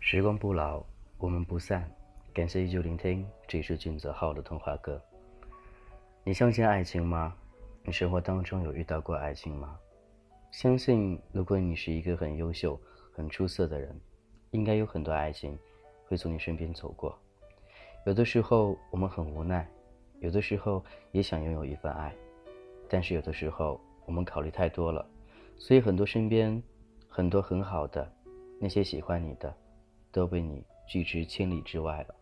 时光不老，我们不散。感谢依旧聆听，这是俊泽浩的童话歌。你相信爱情吗？你生活当中有遇到过爱情吗？相信，如果你是一个很优秀、很出色的人，应该有很多爱情会从你身边走过。有的时候我们很无奈，有的时候也想拥有一份爱，但是有的时候我们考虑太多了，所以很多身边很多很好的那些喜欢你的。都被你拒之千里之外了。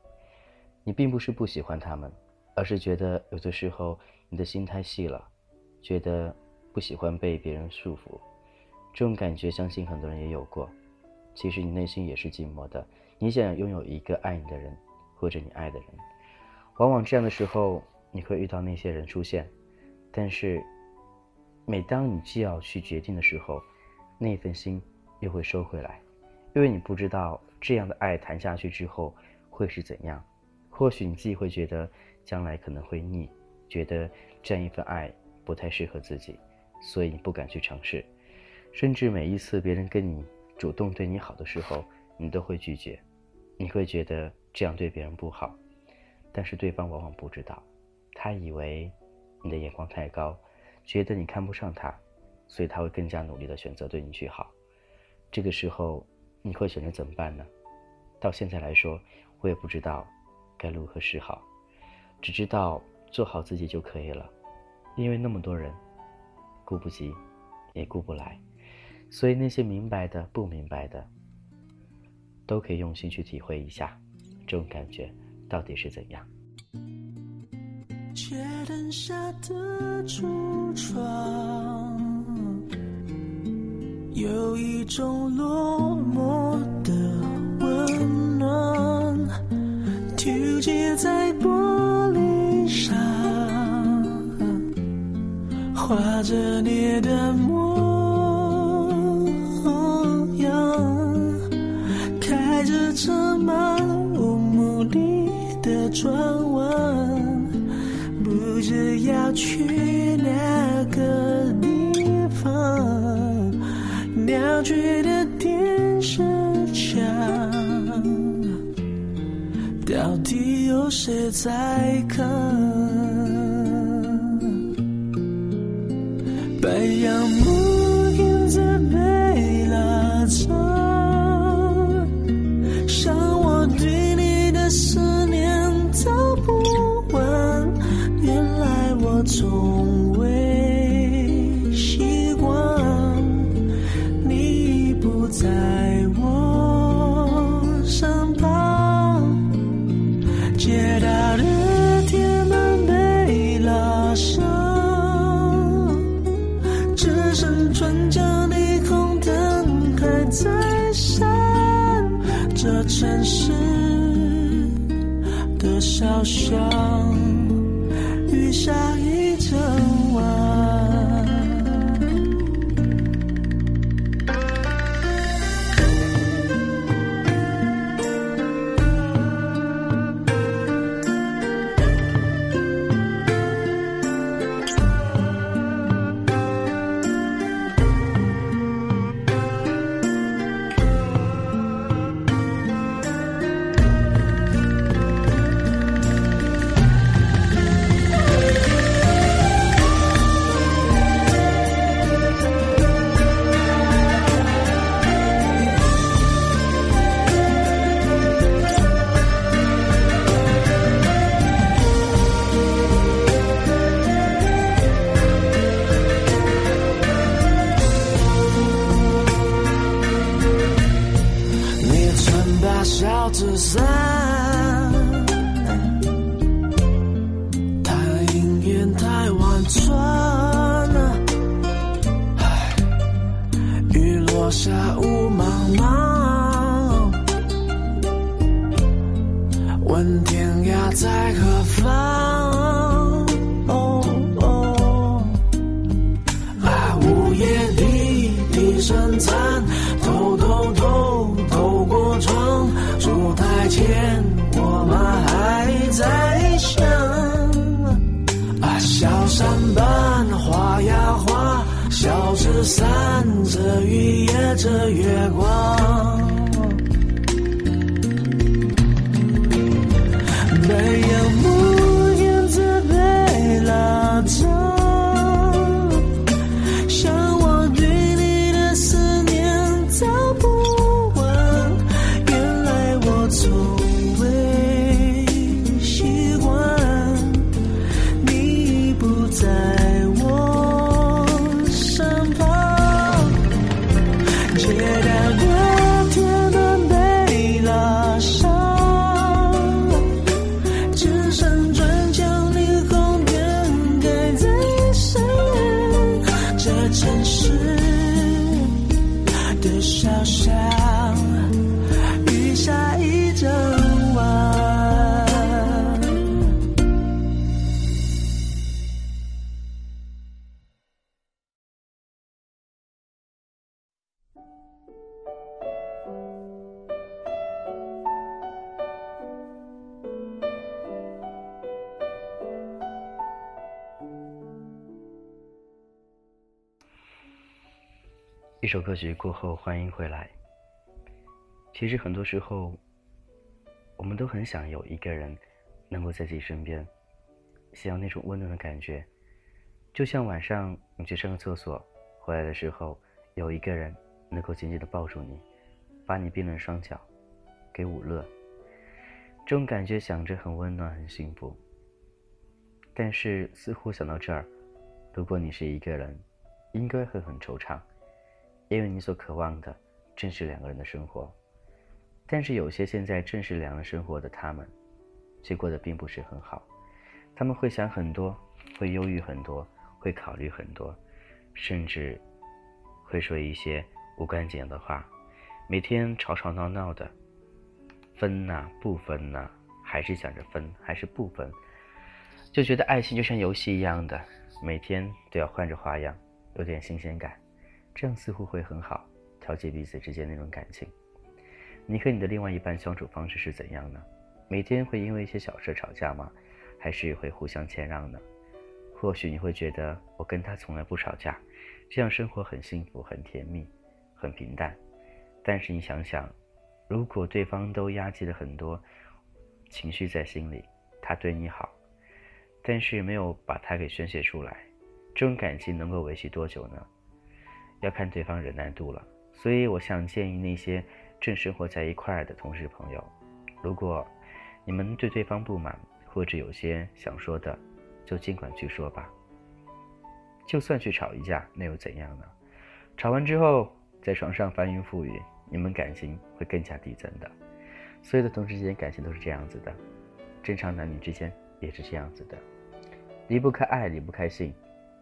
你并不是不喜欢他们，而是觉得有的时候你的心太细了，觉得不喜欢被别人束缚。这种感觉，相信很多人也有过。其实你内心也是寂寞的，你想拥有一个爱你的人，或者你爱的人。往往这样的时候，你会遇到那些人出现，但是每当你既要去决定的时候，那份心又会收回来。因为你不知道这样的爱谈下去之后会是怎样，或许你自己会觉得将来可能会腻，觉得这样一份爱不太适合自己，所以你不敢去尝试，甚至每一次别人跟你主动对你好的时候，你都会拒绝，你会觉得这样对别人不好，但是对方往往不知道，他以为你的眼光太高，觉得你看不上他，所以他会更加努力的选择对你去好，这个时候。你会选择怎么办呢？到现在来说，我也不知道该如何是好，只知道做好自己就可以了。因为那么多人，顾不及，也顾不来，所以那些明白的、不明白的，都可以用心去体会一下，这种感觉到底是怎样。街灯下的橱窗。有一种落寞的温暖，丢弃在玻璃上，画着你的转弯，不知要去哪个地方。鸟居的电视墙，到底有谁在看？白杨城市的小巷，雨下一纸伞，太阴眼太婉转，唉，雨落下雾茫茫，问天涯在何方？哦，啊，午夜里低声叹，偷偷天我妈还在想啊小山班花呀花小纸伞着雨夜着月光。没有木样子被拉走。首歌曲过后，欢迎回来。其实很多时候，我们都很想有一个人能够在自己身边，想要那种温暖的感觉，就像晚上你去上个厕所回来的时候，有一个人能够紧紧的抱住你，把你冰冷双脚给捂热。这种感觉想着很温暖，很幸福。但是似乎想到这儿，如果你是一个人，应该会很惆怅。因为你所渴望的正是两个人的生活，但是有些现在正是两人生活的他们，却过得并不是很好。他们会想很多，会忧郁很多，会考虑很多，甚至会说一些无关紧要的话，每天吵吵闹闹的，分呐不分呐，还是想着分还是不分，就觉得爱情就像游戏一样的，每天都要换着花样，有点新鲜感。这样似乎会很好，调节彼此之间那种感情。你和你的另外一半相处方式是怎样呢？每天会因为一些小事吵架吗？还是会互相谦让呢？或许你会觉得我跟他从来不吵架，这样生活很幸福、很甜蜜、很平淡。但是你想想，如果对方都压积了很多情绪在心里，他对你好，但是没有把他给宣泄出来，这种感情能够维系多久呢？要看对方忍耐度了，所以我想建议那些正生活在一块儿的同事朋友，如果你们对对方不满，或者有些想说的，就尽管去说吧。就算去吵一架，那又怎样呢？吵完之后，在床上翻云覆雨，你们感情会更加递增的。所有的同事之间感情都是这样子的，正常男女之间也是这样子的，离不开爱，离不开性，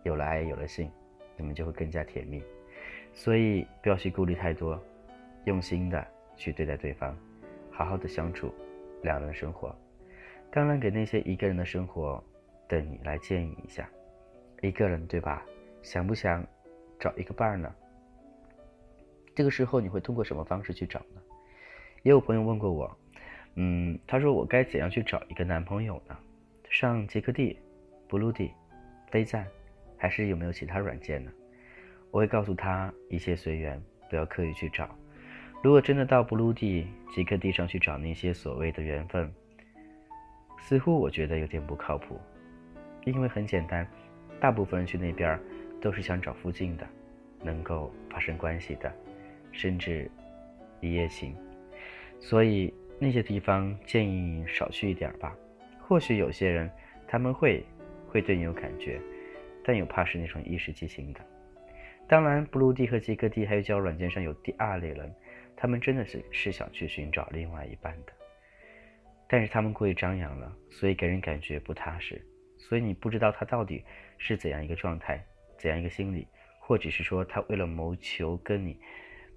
有了爱，有了性，你们就会更加甜蜜。所以不要去顾虑太多，用心的去对待对方，好好的相处，两人生活。当然，给那些一个人的生活的你来建议一下，一个人对吧？想不想找一个伴儿呢？这个时候你会通过什么方式去找呢？也有朋友问过我，嗯，他说我该怎样去找一个男朋友呢？上杰克地、布鲁地、飞赞，还是有没有其他软件呢？我会告诉他一切随缘，不要刻意去找。如果真的到不陆地、极客地上去找那些所谓的缘分，似乎我觉得有点不靠谱。因为很简单，大部分人去那边都是想找附近的，能够发生关系的，甚至一夜情。所以那些地方建议少去一点吧。或许有些人他们会会对你有感觉，但又怕是那种一时激情的。当然，布鲁地和杰克地还有交友软件上有第二类人，他们真的是是想去寻找另外一半的，但是他们过于张扬了，所以给人感觉不踏实。所以你不知道他到底是怎样一个状态，怎样一个心理，或者是说他为了谋求跟你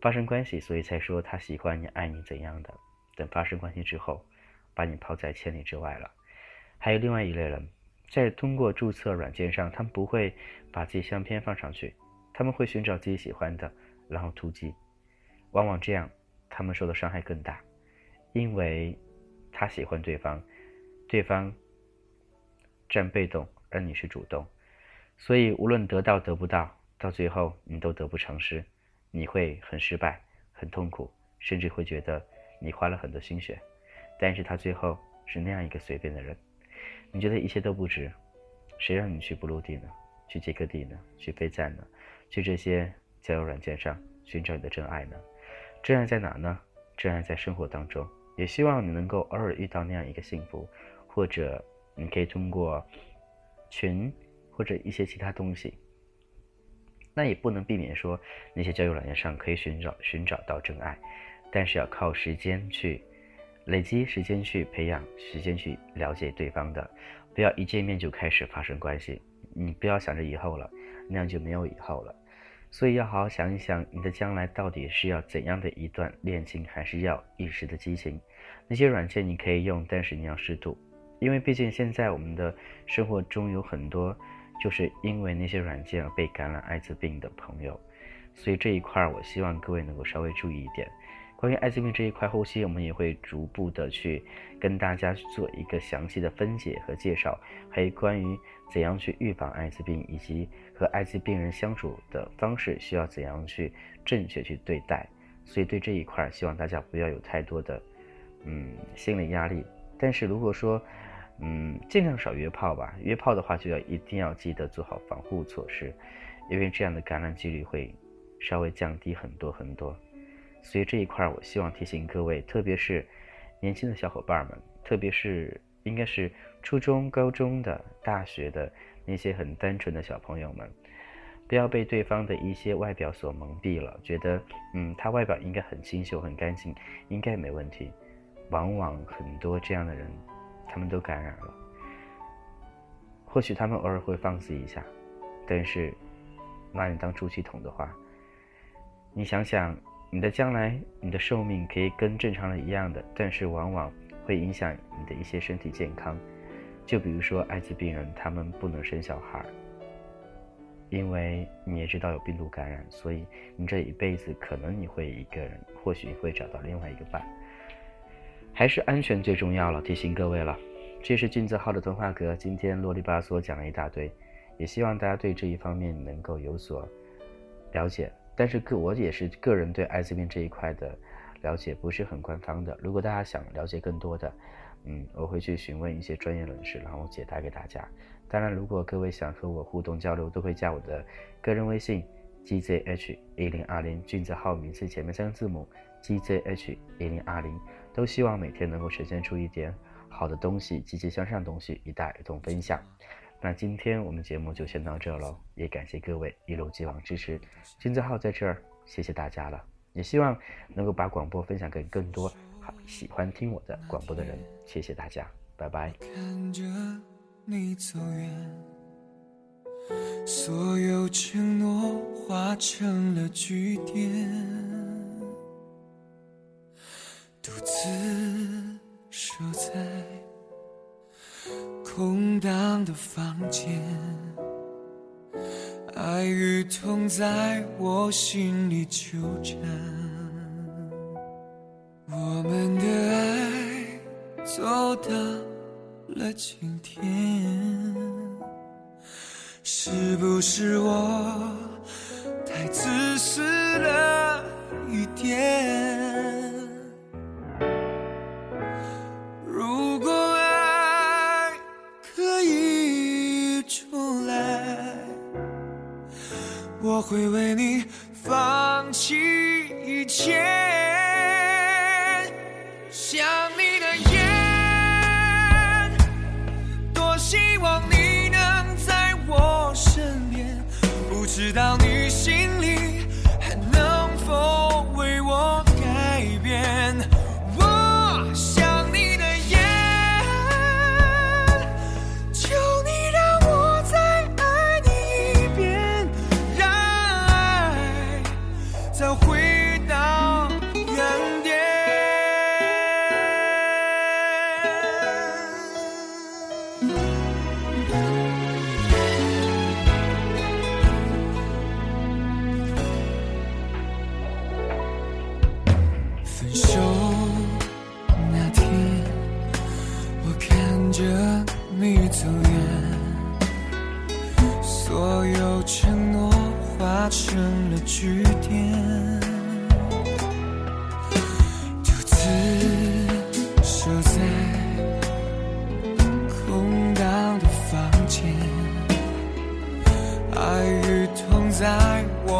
发生关系，所以才说他喜欢你、爱你怎样的。等发生关系之后，把你抛在千里之外了。还有另外一类人，在通过注册软件上，他们不会把自己相片放上去。他们会寻找自己喜欢的，然后突击，往往这样，他们受的伤害更大，因为他喜欢对方，对方占被动，而你是主动，所以无论得到得不到，到最后你都得不偿失，你会很失败、很痛苦，甚至会觉得你花了很多心血。但是他最后是那样一个随便的人，你觉得一切都不值，谁让你去不落地呢？去杰克地呢？去飞赞呢？去这些交友软件上寻找你的真爱呢？真爱在哪呢？真爱在生活当中。也希望你能够偶尔遇到那样一个幸福，或者你可以通过群或者一些其他东西。那也不能避免说那些交友软件上可以寻找寻找到真爱，但是要靠时间去。累积时间去培养，时间去了解对方的，不要一见面就开始发生关系。你不要想着以后了，那样就没有以后了。所以要好好想一想，你的将来到底是要怎样的一段恋情，还是要一时的激情？那些软件你可以用，但是你要适度，因为毕竟现在我们的生活中有很多就是因为那些软件而被感染艾滋病的朋友，所以这一块我希望各位能够稍微注意一点。关于艾滋病这一块，后期我们也会逐步的去跟大家做一个详细的分解和介绍，还有关于怎样去预防艾滋病，以及和艾滋病人相处的方式需要怎样去正确去对待。所以对这一块，希望大家不要有太多的嗯心理压力。但是如果说嗯尽量少约炮吧，约炮的话就要一定要记得做好防护措施，因为这样的感染几率会稍微降低很多很多。所以这一块，我希望提醒各位，特别是年轻的小伙伴们，特别是应该是初中、高中的、大学的那些很单纯的小朋友们，不要被对方的一些外表所蒙蔽了，觉得嗯，他外表应该很清秀、很干净，应该没问题。往往很多这样的人，他们都感染了。或许他们偶尔会放肆一下，但是拿你当出气筒的话，你想想。你的将来，你的寿命可以跟正常人一样的，但是往往会影响你的一些身体健康。就比如说艾滋病人，他们不能生小孩，因为你也知道有病毒感染，所以你这一辈子可能你会一个人，或许会找到另外一个伴。还是安全最重要了，提醒各位了。这是俊泽浩的童话阁，今天啰里吧嗦讲了一大堆，也希望大家对这一方面能够有所了解。但是个我也是个人对艾滋病这一块的了解不是很官方的。如果大家想了解更多的，嗯，我会去询问一些专业人士，然后解答给大家。当然，如果各位想和我互动交流，都会加我的个人微信 gzh 一零二零，俊子号名字前面三个字母 gzh 一零二零。都希望每天能够呈现出一点好的东西，积极向上的东西与大家一同分享。那今天我们节目就先到这喽，也感谢各位一如既往支持。金字号在这儿，谢谢大家了。也希望能够把广播分享给更多好喜欢听我的广播的人。谢谢大家，拜拜。看着你走远，所有承诺化成了句点，独自守在。空荡的房间，爱与痛在我心里纠缠。我们的爱走到了今天，是不是我太自私了一点？如果爱可以重来我会为你放弃一切，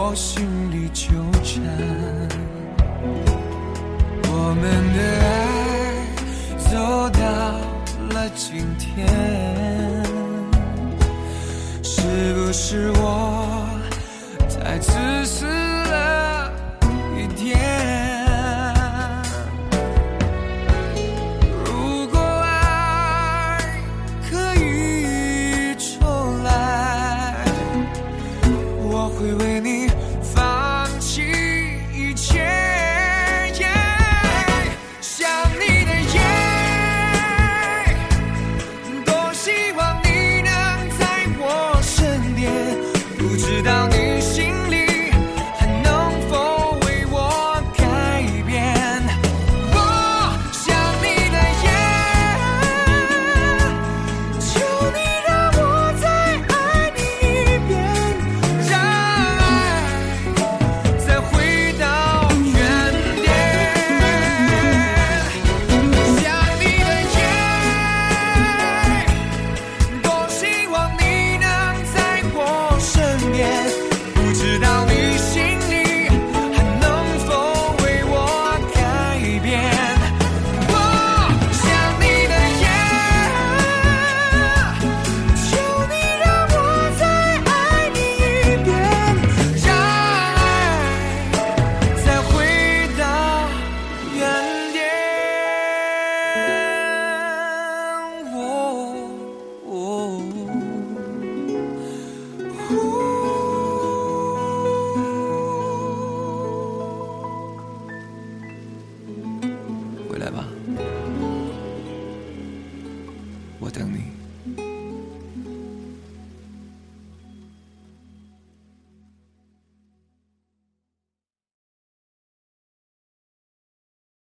我心里纠缠。我们的爱走到了今天是不是我